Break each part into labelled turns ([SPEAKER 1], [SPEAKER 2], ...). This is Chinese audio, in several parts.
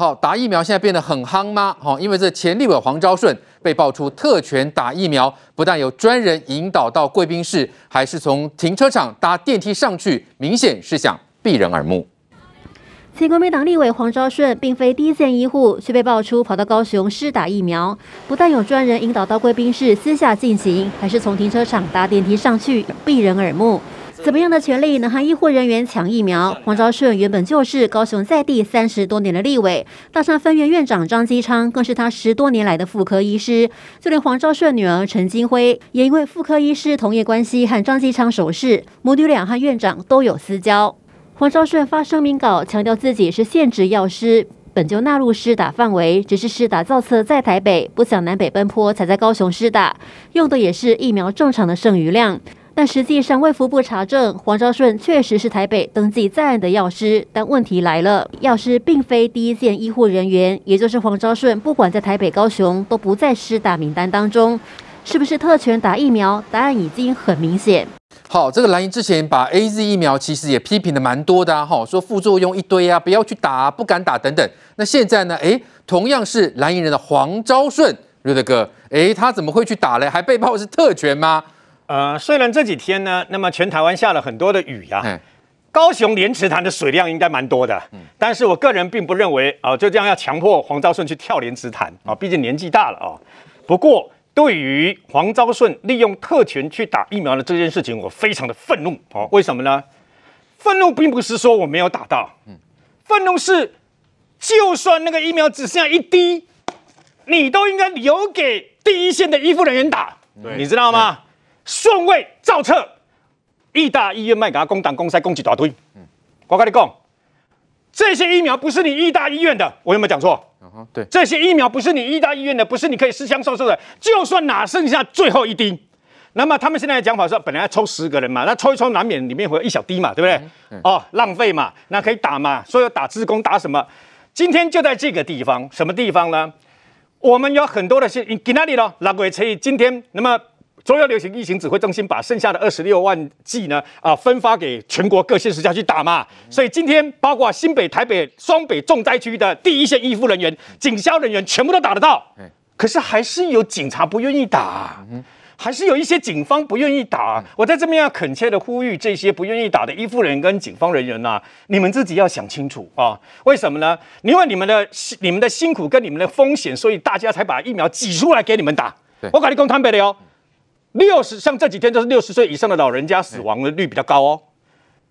[SPEAKER 1] 好，打疫苗现在变得很夯吗？好，因为这前立委黄昭顺被爆出特权打疫苗，不但有专人引导到贵宾室，还是从停车场搭电梯上去，明显是想避人耳目。
[SPEAKER 2] 前国民党立委黄昭顺并非第一线医护，却被爆出跑到高雄施打疫苗，不但有专人引导到贵宾室私下进行，还是从停车场搭电梯上去，避人耳目。怎么样的权利能和医护人员抢疫苗？黄昭顺原本就是高雄在地三十多年的立委，大山分院院长张基昌更是他十多年来的妇科医师，就连黄昭顺女儿陈金辉也因为妇科医师同业关系和张基昌熟识，母女俩和院长都有私交。黄昭顺发声明稿强调自己是现职药师，本就纳入施打范围，只是施打造册在台北，不想南北奔波，才在高雄施打，用的也是疫苗正常的剩余量。但实际上卫福部查证，黄昭顺确实是台北登记在案的药师，但问题来了，药师并非第一线医护人员，也就是黄昭顺不管在台北、高雄都不在施打名单当中，是不是特权打疫苗？答案已经很明显。
[SPEAKER 1] 好，这个蓝营之前把 AZ 疫苗其实也批评的蛮多的哈、啊，说副作用一堆啊，不要去打、啊，不敢打等等。那现在呢？哎，同样是蓝营人的黄昭顺，瑞德哥，哎，他怎么会去打嘞？还被爆是特权吗？
[SPEAKER 3] 呃，虽然这几天呢，那么全台湾下了很多的雨呀、啊，高雄莲池潭的水量应该蛮多的，但是我个人并不认为啊、呃，就这样要强迫黄昭顺去跳莲池潭啊，毕竟年纪大了啊。不过。对于黄昭顺利用特权去打疫苗的这件事情，我非常的愤怒哦。为什么呢？愤怒并不是说我没有打到，愤怒是就算那个疫苗只剩下一滴，你都应该留给第一线的医护人员打，你知道吗？顺位造册，义大医院卖给他公党公塞公几大堆。我跟你讲，这些疫苗不是你义大医院的，我有没有讲错？
[SPEAKER 1] 对，
[SPEAKER 3] 这些疫苗不是你医大医院的，不是你可以私相授受的。就算哪剩下最后一滴，那么他们现在的讲法说，本来要抽十个人嘛，那抽一抽难免里面会有一小滴嘛，对不对？嗯、哦，浪费嘛，那可以打嘛，所以打自工打什么？今天就在这个地方，什么地方呢？我们有很多的是给哪里咯？六月初一今天，那么。中央流行疫情指挥中心把剩下的二十六万剂呢，啊，分发给全国各县市下去打嘛。所以今天包括新北、台北、双北重灾区的第一线医护人员、警消人员全部都打得到。可是还是有警察不愿意打，还是有一些警方不愿意打。我在这边要恳切的呼吁这些不愿意打的医护人员跟警方人员呐，你们自己要想清楚啊。为什么呢？因为你们的你们的辛苦跟你们的风险，所以大家才把疫苗挤出来给你们打。我跟你讲坦白的哦。六十像这几天都是六十岁以上的老人家死亡的率比较高哦，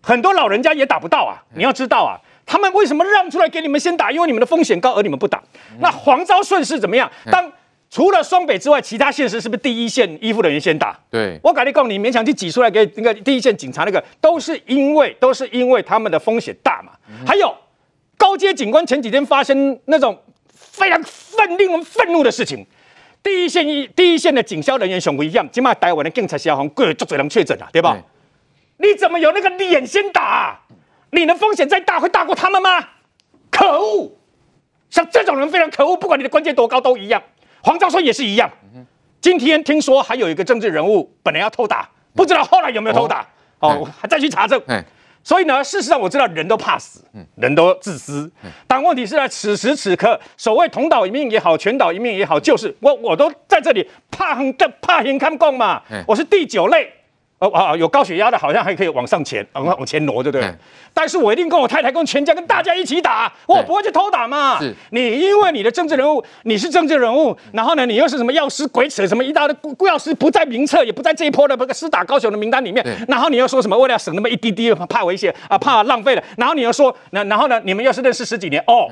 [SPEAKER 3] 很多老人家也打不到啊。你要知道啊，他们为什么让出来给你们先打？因为你们的风险高，而你们不打。那黄昭顺是怎么样？当除了双北之外，其他县市是不是第一线医护人员先打？
[SPEAKER 1] 对，
[SPEAKER 3] 我跟你讲，你勉强去挤出来给那个第一线警察，那个都是因为都是因为他们的风险大嘛。还有高阶警官前几天发生那种非常愤令人愤怒的事情。第一线一第一线的警消人员熊不一样，起码台湾的警察消防各足嘴能确诊啊，对吧？你怎么有那个脸先打啊？你的风险再大，会大过他们吗？可恶！像这种人非常可恶，不管你的官阶多高都一样。黄昭顺也是一样。今天听说还有一个政治人物本来要偷打，不知道后来有没有偷打？哦，还再去查证。所以呢，事实上我知道人都怕死，人都自私。但问题是在此时此刻，所谓同岛一命也好，全岛一命也好，就是我我都在这里怕很怕很看共嘛。我是第九类。哦啊，有高血压的，好像还可以往上前，往往前挪，对不对？但是我一定跟我太太、跟全家、跟大家一起打，我不会去偷打嘛。是，你因为你的政治人物，你是政治人物，然后呢，你又是什么药师鬼扯什么一大堆，药师不在名册，也不在这一波的那个施打高雄的名单里面，然后你又说什么为了省那么一滴滴，怕危险啊，怕浪费了，然后你又说，那然后呢，你们又是认识十几年哦，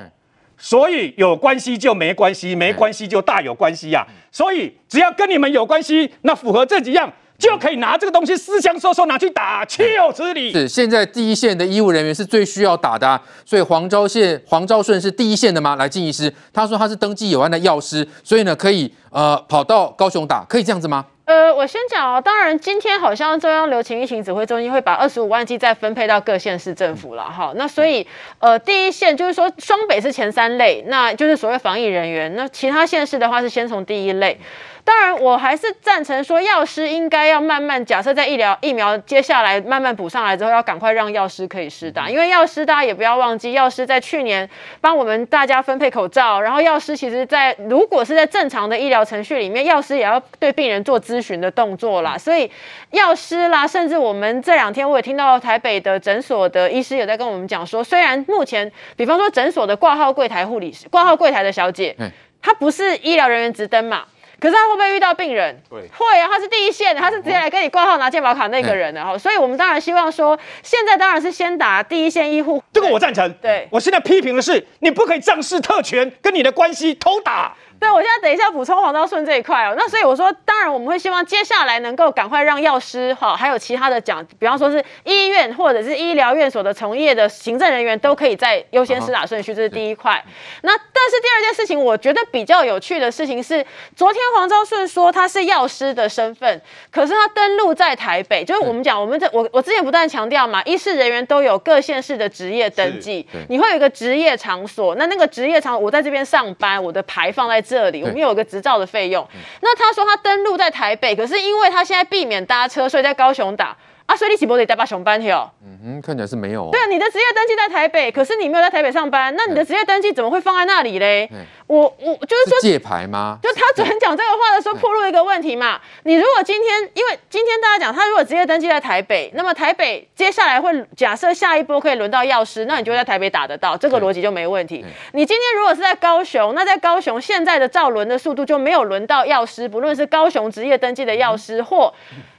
[SPEAKER 3] 所以有关系就没关系，没关系就大有关系呀。所以只要跟你们有关系，那符合这几样。就可以拿这个东西私相授受拿去打，岂有此理！
[SPEAKER 1] 是现在第一线的医务人员是最需要打的，啊，所以黄昭宪、黄昭顺是第一线的吗？来，金医师，他说他是登记有案的药师，所以呢可以呃跑到高雄打，可以这样子吗？
[SPEAKER 4] 呃，我先讲哦，当然今天好像中央流行疫情指挥中心会把二十五万剂再分配到各县市政府了哈，那所以呃第一线就是说双北是前三类，那就是所谓防疫人员，那其他县市的话是先从第一类。当然，我还是赞成说，药师应该要慢慢假设在医疗疫苗接下来慢慢补上来之后，要赶快让药师可以施打，因为药师大家也不要忘记，药师在去年帮我们大家分配口罩，然后药师其实在如果是在正常的医疗程序里面，药师也要对病人做咨询的动作啦，所以药师啦，甚至我们这两天我也听到台北的诊所的医师也在跟我们讲说，虽然目前比方说诊所的挂号柜台护理师、挂号柜台的小姐，她不是医疗人员直登嘛。可是他会不会遇到病人？对，会啊，他是第一线的，他是直接来跟你挂号拿健保卡那个人的哈，所以我们当然希望说，现在当然是先打第一线医护。
[SPEAKER 3] 这个我赞成。对，我现在批评的是，你不可以仗势特权，跟你的关系偷打。
[SPEAKER 4] 对，我现在等一下补充黄昭顺这一块哦。那所以我说，当然我们会希望接下来能够赶快让药师哈，还有其他的讲，比方说是医院或者是医疗院所的从业的行政人员都可以在优先施打顺序，这是第一块。那但是第二件事情，我觉得比较有趣的事情是，昨天黄昭顺说他是药师的身份，可是他登录在台北，就是我们讲我们这我我之前不断强调嘛，医师人员都有各县市的职业登记，你会有一个职业场所，那那个职业场所我在这边上班，我的牌放在。这里我们有一个执照的费用。那他说他登录在台北，可是因为他现在避免搭车，所以在高雄打。啊，所以你岂不得带把熊班去哦？
[SPEAKER 1] 嗯哼，看起来是没有、哦。
[SPEAKER 4] 对啊，你的职业登记在台北，可是你没有在台北上班，那你的职业登记怎么会放在那里嘞？我我就是说
[SPEAKER 1] 借牌吗？
[SPEAKER 4] 就他昨天讲这个话的时候，暴露一个问题嘛。你如果今天，因为今天大家讲，他如果职业登记在台北，那么台北接下来会假设下一波可以轮到药师，那你就在台北打得到，这个逻辑就没问题。你今天如果是在高雄，那在高雄现在的照轮的速度就没有轮到药师，不论是高雄职业登记的药师或。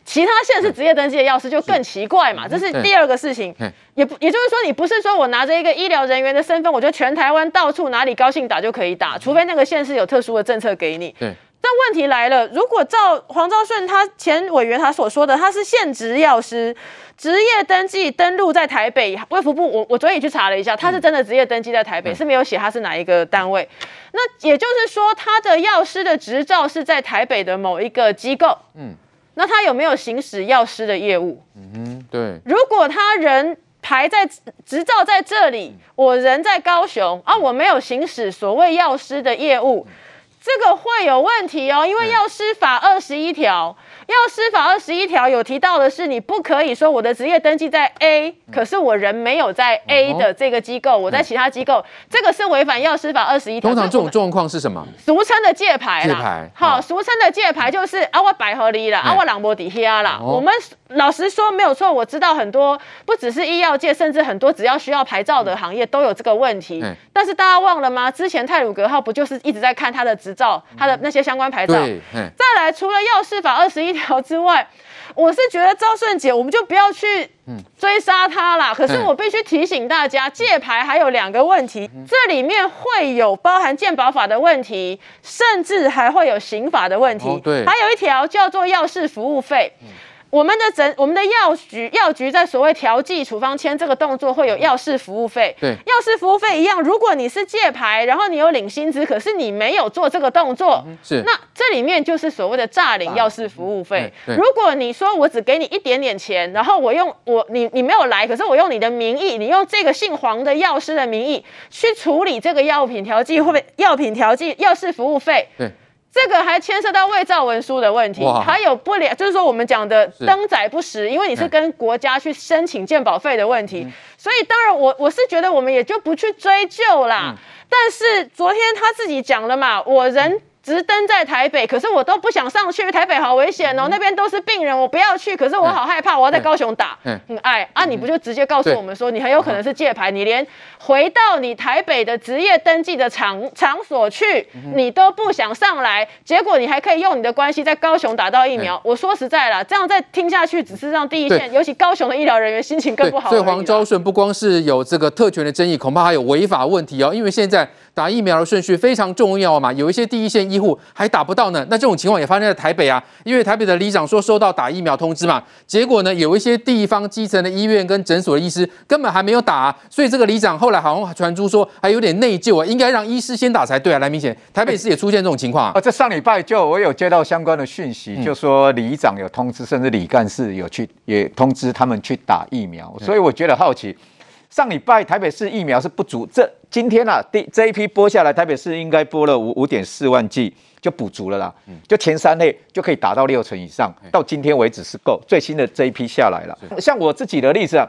[SPEAKER 4] 其他县市职业登记的药师就更奇怪嘛，这是第二个事情，也不也就是说，你不是说我拿着一个医疗人员的身份，我觉得全台湾到处哪里高兴打就可以打，除非那个县市有特殊的政策给你。对。但问题来了，如果照黄昭顺他前委员他所说的，他是现职药师，职业登记登录在台北卫福部，我我昨天也去查了一下，他是真的职业登记在台北，是没有写他是哪一个单位。那也就是说，他的药师的执照是在台北的某一个机构。嗯。那他有没有行使药师的业务？嗯哼，对。如果他人排在执照在这里，我人在高雄，啊，我没有行使所谓药师的业务，这个会有问题哦，因为药师法二十一条。药师法二十一条有提到的是，你不可以说我的职业登记在 A，可是我人没有在 A 的这个机构，我在其他机构，这个是违反药师法二十一条。
[SPEAKER 1] 通常这种状况是什么？
[SPEAKER 4] 俗称的借牌啦。借牌。好，俗称的借牌就是啊，我百合里了，啊，我朗博底下啦。我们老实说没有错，我知道很多不只是医药界，甚至很多只要需要牌照的行业都有这个问题。但是大家忘了吗？之前泰鲁格号不就是一直在看他的执照，他的那些相关牌照。再来，除了药事法二十一。条之外，我是觉得赵顺杰，我们就不要去追杀他啦。可是我必须提醒大家，借牌还有两个问题，这里面会有包含鉴保法的问题，甚至还会有刑法的问题。对，还有一条叫做药事服务费。我们的诊，我们的药局，药局在所谓调剂处方签这个动作会有药事服务费。对，药事服务费一样。如果你是借牌，然后你有领薪资，可是你没有做这个动作，是那这里面就是所谓的诈领药事服务费。如果你说我只给你一点点钱，然后我用我你你没有来，可是我用你的名义，你用这个姓黄的药师的名义去处理这个药品调剂会药品调剂药事服务费。对。这个还牵涉到伪造文书的问题，还有不了，就是说我们讲的登载不实，因为你是跟国家去申请鉴保费的问题，所以当然我我是觉得我们也就不去追究啦。但是昨天他自己讲了嘛，我人。直登在台北，可是我都不想上去，台北好危险哦，那边都是病人，我不要去。可是我好害怕，我要在高雄打，嗯，哎啊！你不就直接告诉我们说，你很有可能是借牌，你连回到你台北的职业登记的场场所去，你都不想上来，结果你还可以用你的关系在高雄打到疫苗。我说实在了，这样再听下去，只是让第一线，尤其高雄的医疗人员心情更不好。
[SPEAKER 1] 所以黄昭顺不光是有这个特权的争议，恐怕还有违法问题哦，因为现在。打疫苗的顺序非常重要嘛，有一些第一线医护还打不到呢。那这种情况也发生在台北啊，因为台北的里长说收到打疫苗通知嘛，结果呢，有一些地方基层的医院跟诊所的医师根本还没有打啊，所以这个里长后来好像传出说还有点内疚啊，应该让医师先打才对啊。来，明显台北市也出现这种情况啊。
[SPEAKER 5] 这上礼拜就我有接到相关的讯息，就说里长有通知，甚至里干事有去也通知他们去打疫苗，所以我觉得好奇。上礼拜台北市疫苗是不足，这今天啊，第这一批拨下来，台北市应该拨了五五点四万剂就补足了啦。就前三类就可以达到六成以上，到今天为止是够。最新的这一批下来了，像我自己的例子啊，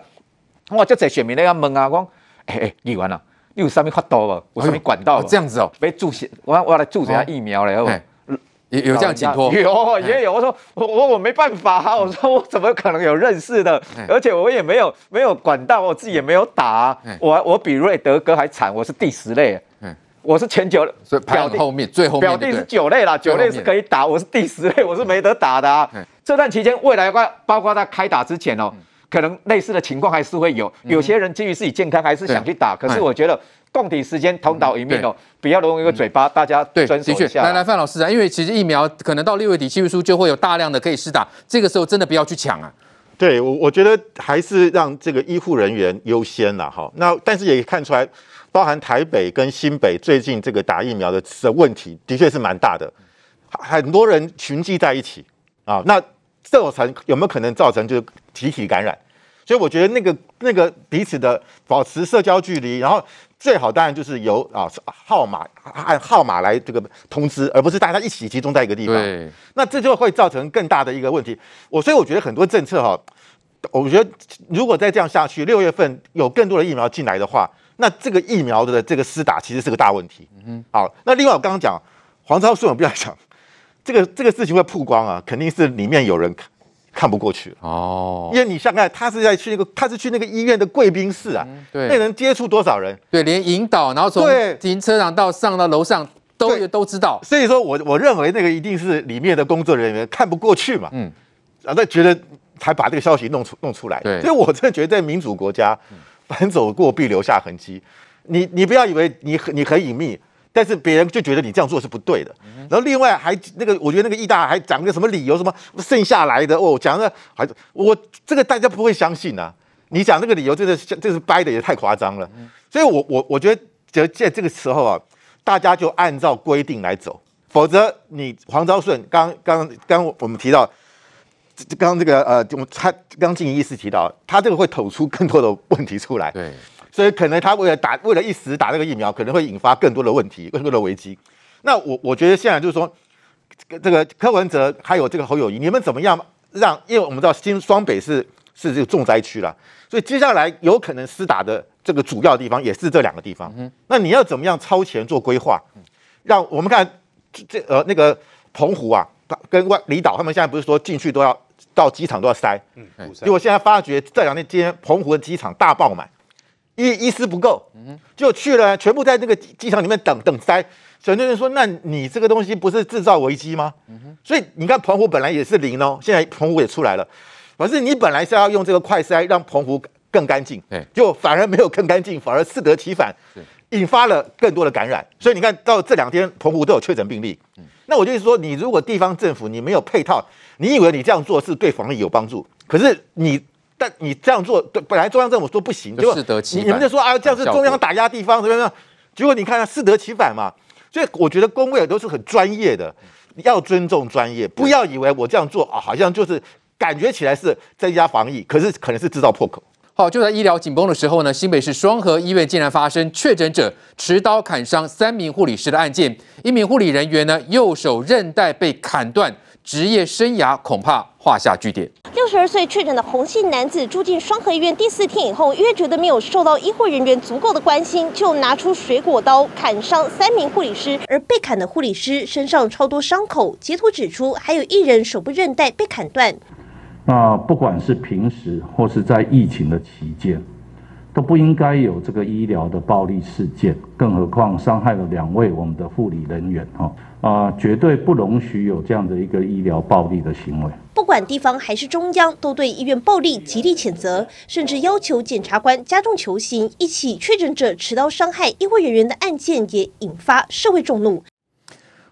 [SPEAKER 5] 哇，就在选民那个问啊，讲，哎哎，你完了，你有上面发刀了，我上面管道了，
[SPEAKER 1] 这样子哦，
[SPEAKER 5] 没注射，我我要来注射下疫苗了，哦
[SPEAKER 1] 有有这样紧迫？
[SPEAKER 5] 有也有。我说我我我没办法啊！我说我怎么可能有认识的？而且我也没有没有管道，我自己也没有打啊。我我比瑞德哥还惨，我是第十类。我是前九，
[SPEAKER 1] 所以排后面最后面。
[SPEAKER 5] 表弟是九类啦，九类是可以打，我是第十类，我是没得打的啊。这段期间，未来包括他开打之前哦，可能类似的情况还是会有。有些人基于自己健康还是想去打，可是我觉得。共体时间，同岛一命哦，不要用一个嘴巴，大家遵守一下。
[SPEAKER 1] 来来，范老师啊，因为其实疫苗可能到六月底七月初就会有大量的可以施打，这个时候真的不要去抢啊。
[SPEAKER 6] 对，我我觉得还是让这个医护人员优先了。哈。那但是也看出来，包含台北跟新北最近这个打疫苗的的问题，的确是蛮大的，很多人群聚在一起啊，那这种层有没有可能造成就是集体感染？所以我觉得那个那个彼此的保持社交距离，然后。最好当然就是由啊号码按号码来这个通知，而不是大家一起集中在一个地方。对，那这就会造成更大的一个问题。我所以我觉得很多政策哈，我觉得如果再这样下去，六月份有更多的疫苗进来的话，那这个疫苗的这个施打其实是个大问题。嗯，好，那另外我刚刚讲黄超顺，我不要讲这个这个事情会曝光啊，肯定是里面有人。看不过去哦，因为你想看，他是在去那个，他是去那个医院的贵宾室啊，嗯、对，那能接触多少人？
[SPEAKER 1] 对，连引导，然后从停车场到上到楼上都都知道。
[SPEAKER 6] 所以说我我认为那个一定是里面的工作人员看不过去嘛，嗯，然后觉得才把这个消息弄出弄出来。对，所以我真的觉得在民主国家，凡走过必留下痕迹。你你不要以为你很你很隐秘。但是别人就觉得你这样做是不对的，然后另外还那个，我觉得那个意大还讲个什么理由，什么剩下来的哦，讲的还我这个大家不会相信啊。你讲这个理由，真的这是掰的也太夸张了。所以我我我觉得，就在这个时候啊，大家就按照规定来走，否则你黄昭顺刚刚刚我们提到，刚刚这个呃，他刚静怡医师提到，他这个会抖出更多的问题出来。对。所以可能他为了打，为了一时打这个疫苗，可能会引发更多的问题，更多的危机。那我我觉得现在就是说，这个柯文哲还有这个侯友谊，你们怎么样让？因为我们知道新双北是是这个重灾区了，所以接下来有可能施打的这个主要地方也是这两个地方。嗯那你要怎么样超前做规划？让我们看这呃那个澎湖啊，跟外离岛，他们现在不是说进去都要到机场都要塞？嗯，结果现在发觉这两天今天澎湖的机场大爆满。医医师不够，就去了，全部在那个机场里面等等塞。很多人说，那你这个东西不是制造危机吗？所以你看，澎湖本来也是零哦，现在澎湖也出来了。可是你本来是要用这个快筛让澎湖更干净，就反而没有更干净，反而适得其反，引发了更多的感染。所以你看到这两天澎湖都有确诊病例。那我就是说，你如果地方政府你没有配套，你以为你这样做是对防疫有帮助，可是你。但你这样做，对，本来中央政府说不行，结果你你们就说啊，这样是中央打压地方，怎么样？结果你看，适得其反嘛。所以我觉得公卫都是很专业的，要尊重专业，不要以为我这样做啊，好像就是感觉起来是增加防疫，可是可能是制造破口。
[SPEAKER 1] 好，就在医疗紧绷的时候呢，新北市双河医院竟然发生确诊者持刀砍伤三名护理师的案件，一名护理人员呢右手韧带被砍断。职业生涯恐怕画下句
[SPEAKER 7] 点。十二岁确诊的红姓男子住进双和医院第四天以后，因为觉得没有受到医护人员足够的关心，就拿出水果刀砍伤三名护理师。而被砍的护理师身上超多伤口，截图指出还有一人手部韧带被砍断。
[SPEAKER 8] 那不管是平时或是在疫情的期间，都不应该有这个医疗的暴力事件，更何况伤害了两位我们的护理人员哈。啊、绝对不容许有这样的一个医疗暴力的行为。
[SPEAKER 7] 不管地方还是中央，都对医院暴力极力谴责，甚至要求检察官加重求刑。一起确诊者持刀伤害医护人员的案件也引发社会众怒。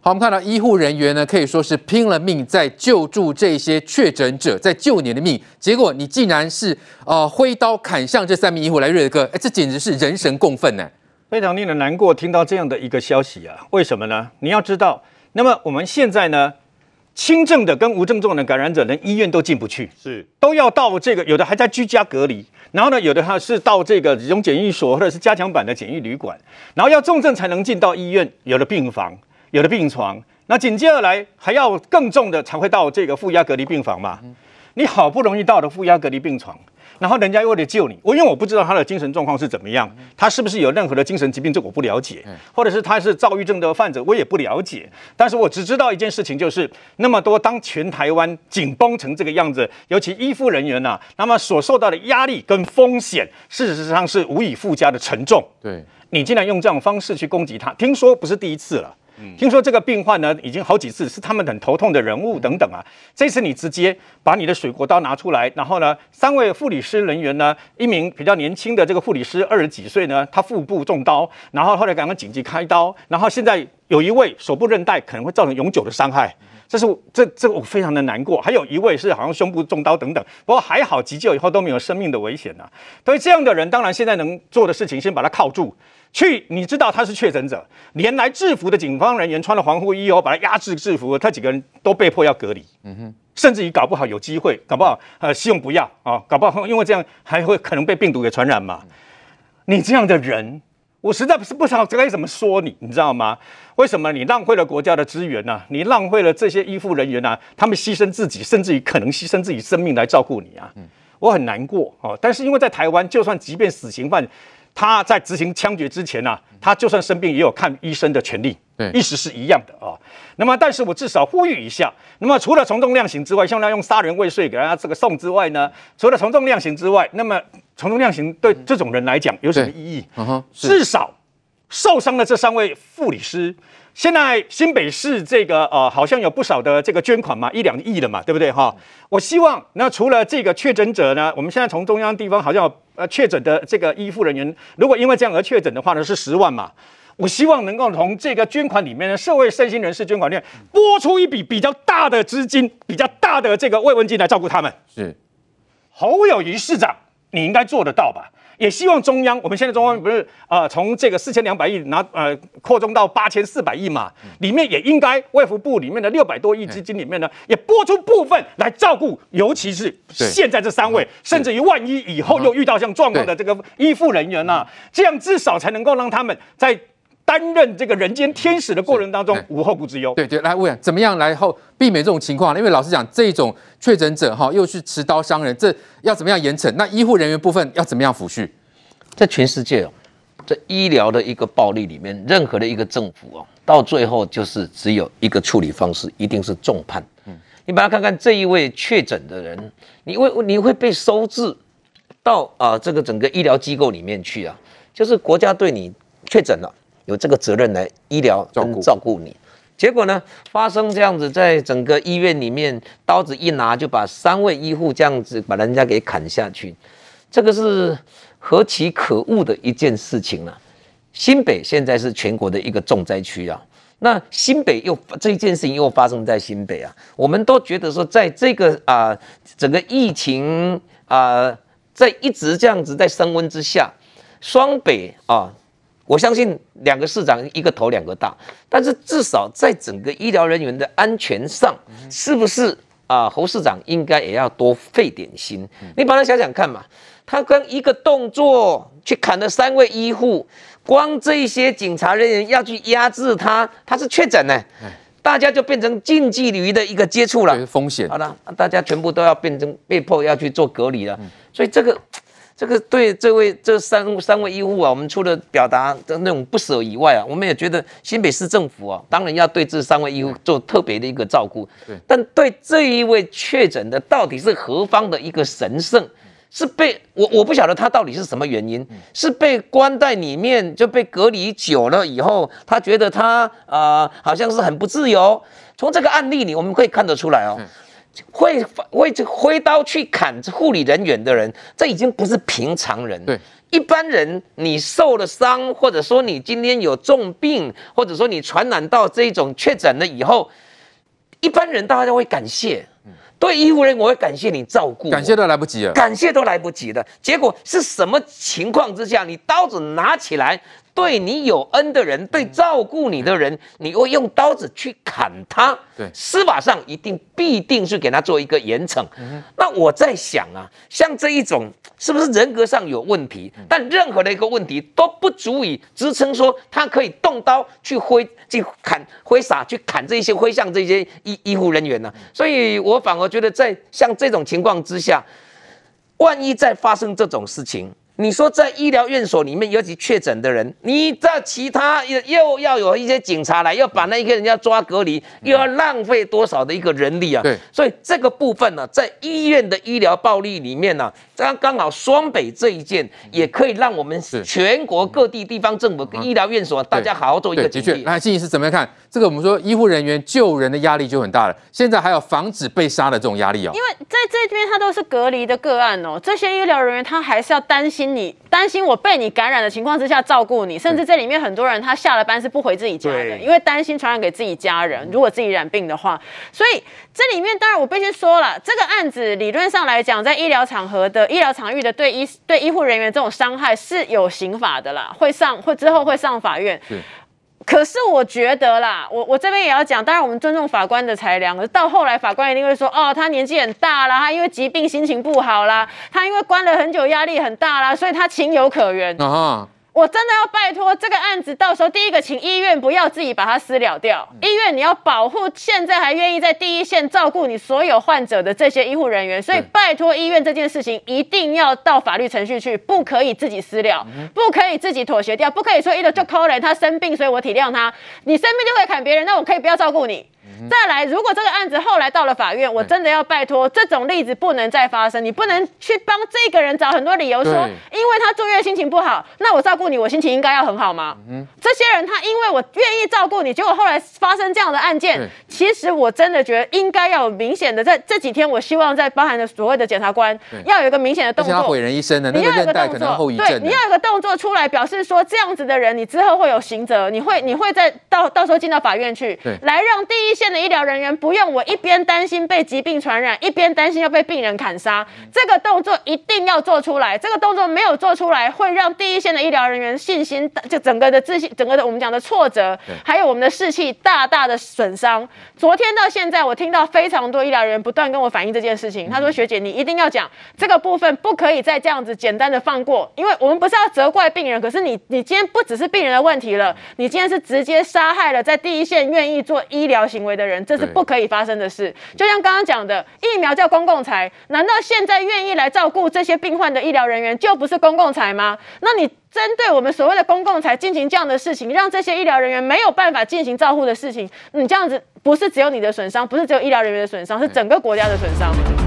[SPEAKER 1] 好，我们看到医护人员呢，可以说是拼了命在救助这些确诊者，在救你的命。结果你竟然是呃挥刀砍向这三名医护来，瑞德哥，哎，这简直是人神共愤呢。
[SPEAKER 3] 非常令人难过，听到这样的一个消息啊！为什么呢？你要知道，那么我们现在呢，轻症的跟无症状的感染者，连医院都进不去，是都要到这个，有的还在居家隔离。然后呢，有的他是到这个集中检疫所或者是加强版的检疫旅馆，然后要重症才能进到医院，有了病房，有的病床，那紧接而来还要更重的才会到这个负压隔离病房嘛。你好不容易到了负压隔离病床。然后人家又为了救你，我因为我不知道他的精神状况是怎么样，他是不是有任何的精神疾病，这我不了解，或者是他是躁郁症的患者，我也不了解。但是我只知道一件事情，就是那么多当全台湾紧绷成这个样子，尤其医护人员呐、啊，那么所受到的压力跟风险，事实上是无以复加的沉重。对，你竟然用这种方式去攻击他，听说不是第一次了。听说这个病患呢，已经好几次是他们很头痛的人物等等啊。这次你直接把你的水果刀拿出来，然后呢，三位护理师人员呢，一名比较年轻的这个护理师，二十几岁呢，他腹部中刀，然后后来赶快紧急开刀，然后现在有一位手部韧带可能会造成永久的伤害，这是这这我非常的难过。还有一位是好像胸部中刀等等，不过还好急救以后都没有生命的危险呐、啊。所以这样的人，当然现在能做的事情，先把他铐住。去，你知道他是确诊者，连来制服的警方人员穿了防护衣哦，把他压制制服，他几个人都被迫要隔离，嗯哼，甚至于搞不好有机会，搞不好呃希望不要啊、搞不好因为这样还会可能被病毒给传染嘛。你这样的人，我实在不是不知道该怎么说你，你知道吗？为什么你浪费了国家的资源呢、啊？你浪费了这些医护人员啊，他们牺牲自己，甚至于可能牺牲自己生命来照顾你啊，我很难过哦。但是因为在台湾，就算即便死刑犯。他在执行枪决之前呢、啊，他就算生病也有看医生的权利，对，意思是一样的啊。那么，但是我至少呼吁一下，那么除了从重量刑之外，像他用杀人未遂给大家这个送之外呢，除了从重量刑之外，那么从重量刑对这种人来讲有什么意义？至少受伤的这三位护理师。现在新北市这个呃，好像有不少的这个捐款嘛，一两亿了嘛，对不对哈？我希望那除了这个确诊者呢，我们现在从中央地方好像呃确诊的这个医护人员，如果因为这样而确诊的话呢，是十万嘛。我希望能够从这个捐款里面呢，社会善心人士捐款里面拨出一笔比较大的资金，比较大的这个慰问金来照顾他们。是侯友谊市长，你应该做得到吧？也希望中央，我们现在中央不是呃从这个四千两百亿拿呃扩充到八千四百亿嘛，里面也应该卫福部里面的六百多亿资金里面呢，也拨出部分来照顾，尤其是现在这三位，甚至于万一以后又遇到像状况的这个医护人员呐，这样至少才能够让他们在。担任这个人间天使的过程当中，无后顾之忧。
[SPEAKER 1] 对对，来问怎么样来后避免这种情况？因为老实讲，这种确诊者哈，又是持刀伤人，这要怎么样严惩？那医护人员部分要怎么样抚恤？
[SPEAKER 9] 在全世界哦，在医疗的一个暴力里面，任何的一个政府哦，到最后就是只有一个处理方式，一定是重判。嗯，你把它看看这一位确诊的人，你会你会被收治到啊这个整个医疗机构里面去啊，就是国家对你确诊了。有这个责任来医疗跟照顾你，结果呢，发生这样子，在整个医院里面，刀子一拿就把三位医护这样子把人家给砍下去，这个是何其可恶的一件事情呢、啊？新北现在是全国的一个重灾区啊，那新北又这件事情又发生在新北啊，我们都觉得说，在这个啊、呃、整个疫情啊、呃、在一直这样子在升温之下，双北啊。我相信两个市长一个头两个大，但是至少在整个医疗人员的安全上，是不是啊？侯市长应该也要多费点心。你把它想想看嘛，他跟一个动作去砍了三位医护，光这些警察人员要去压制他，他是确诊呢，大家就变成近距离的一个接触了，
[SPEAKER 1] 风险。
[SPEAKER 9] 好了，大家全部都要变成被迫要去做隔离了，所以这个。这个对这位这三三位医护啊，我们除了表达的那种不舍以外啊，我们也觉得新北市政府啊，当然要对这三位医护做特别的一个照顾。对，但对这一位确诊的，到底是何方的一个神圣？是被我我不晓得他到底是什么原因，是被关在里面就被隔离久了以后，他觉得他啊、呃、好像是很不自由。从这个案例里，我们可以看得出来哦。会会挥刀去砍护理人员的人，这已经不是平常人。对，一般人你受了伤，或者说你今天有重病，或者说你传染到这种确诊了以后，一般人大家都会感谢，对医护人员，我会感谢你照顾，
[SPEAKER 1] 感谢都来不及了，
[SPEAKER 9] 感谢都来不及了。结果是什么情况之下，你刀子拿起来？对你有恩的人，对照顾你的人，你会用刀子去砍他。对，司法上一定必定是给他做一个严惩。嗯、那我在想啊，像这一种是不是人格上有问题？嗯、但任何的一个问题都不足以支撑说他可以动刀去挥、去砍、挥洒、去砍这些挥向这些医医护人员呢、啊？所以我反而觉得，在像这种情况之下，万一再发生这种事情。你说在医疗院所里面，尤其确诊的人，你在其他又又要有一些警察来，要把那一个人家抓隔离，又要浪费多少的一个人力啊？对，所以这个部分呢，在医院的医疗暴力里面呢，刚刚好双北这一件，也可以让我们全国各地地方政府跟医疗院所大家好好做一个警惕。
[SPEAKER 1] 来，静仪是怎么样看这个？我们说医护人员救人的压力就很大了，现在还有防止被杀的这种压力哦。
[SPEAKER 4] 因为在这边他都是隔离的个案哦，这些医疗人员他还是要担心。你担心我被你感染的情况之下照顾你，甚至这里面很多人他下了班是不回自己家的，因为担心传染给自己家人。如果自己染病的话，所以这里面当然我必须说了，这个案子理论上来讲，在医疗场合的医疗场域的对医对医护人员这种伤害是有刑法的啦，会上会之后会上法院。可是我觉得啦，我我这边也要讲，当然我们尊重法官的裁量。到后来，法官一定会说，哦，他年纪很大啦，他因为疾病心情不好啦，他因为关了很久压力很大啦，所以他情有可原。啊我真的要拜托这个案子，到时候第一个，请医院不要自己把它私了掉。医院你要保护现在还愿意在第一线照顾你所有患者的这些医护人员，所以拜托医院这件事情一定要到法律程序去，不可以自己私了，不可以自己妥协掉，不可以说一个就抠人，他生病，所以我体谅他，你生病就会砍别人，那我可以不要照顾你。再来，如果这个案子后来到了法院，我真的要拜托，这种例子不能再发生。你不能去帮这个人找很多理由说，因为他住院心情不好，那我照顾你，我心情应该要很好吗？嗯，这些人他因为我愿意照顾你，结果后来发生这样的案件，其实我真的觉得应该要有明显的，在这几天，我希望在包含的所谓的检察官要有一个明显的动作，
[SPEAKER 1] 毁人一生的，你要有一个动作，
[SPEAKER 4] 对，你要有个动作出来表示说，这样子的。人你之后会有刑责，你会你会在到到时候进到法院去，来让第一线的医疗人员不用我一边担心被疾病传染，一边担心要被病人砍杀。这个动作一定要做出来。这个动作没有做出来，会让第一线的医疗人员信心就整个的自信，整个的我们讲的挫折，还有我们的士气大大的损伤。昨天到现在，我听到非常多医疗人员不断跟我反映这件事情。他说：“学姐，你一定要讲这个部分，不可以再这样子简单的放过，因为我们不是要责怪病人，可是你你今天不只是病人的问题了，你今天是直接杀害了在第一线愿意做医疗行为的人。”这是不可以发生的事。就像刚刚讲的，疫苗叫公共财，难道现在愿意来照顾这些病患的医疗人员就不是公共财吗？那你针对我们所谓的公共财进行这样的事情，让这些医疗人员没有办法进行照护的事情，你这样子不是只有你的损伤，不是只有医疗人员的损伤，是整个国家的损伤。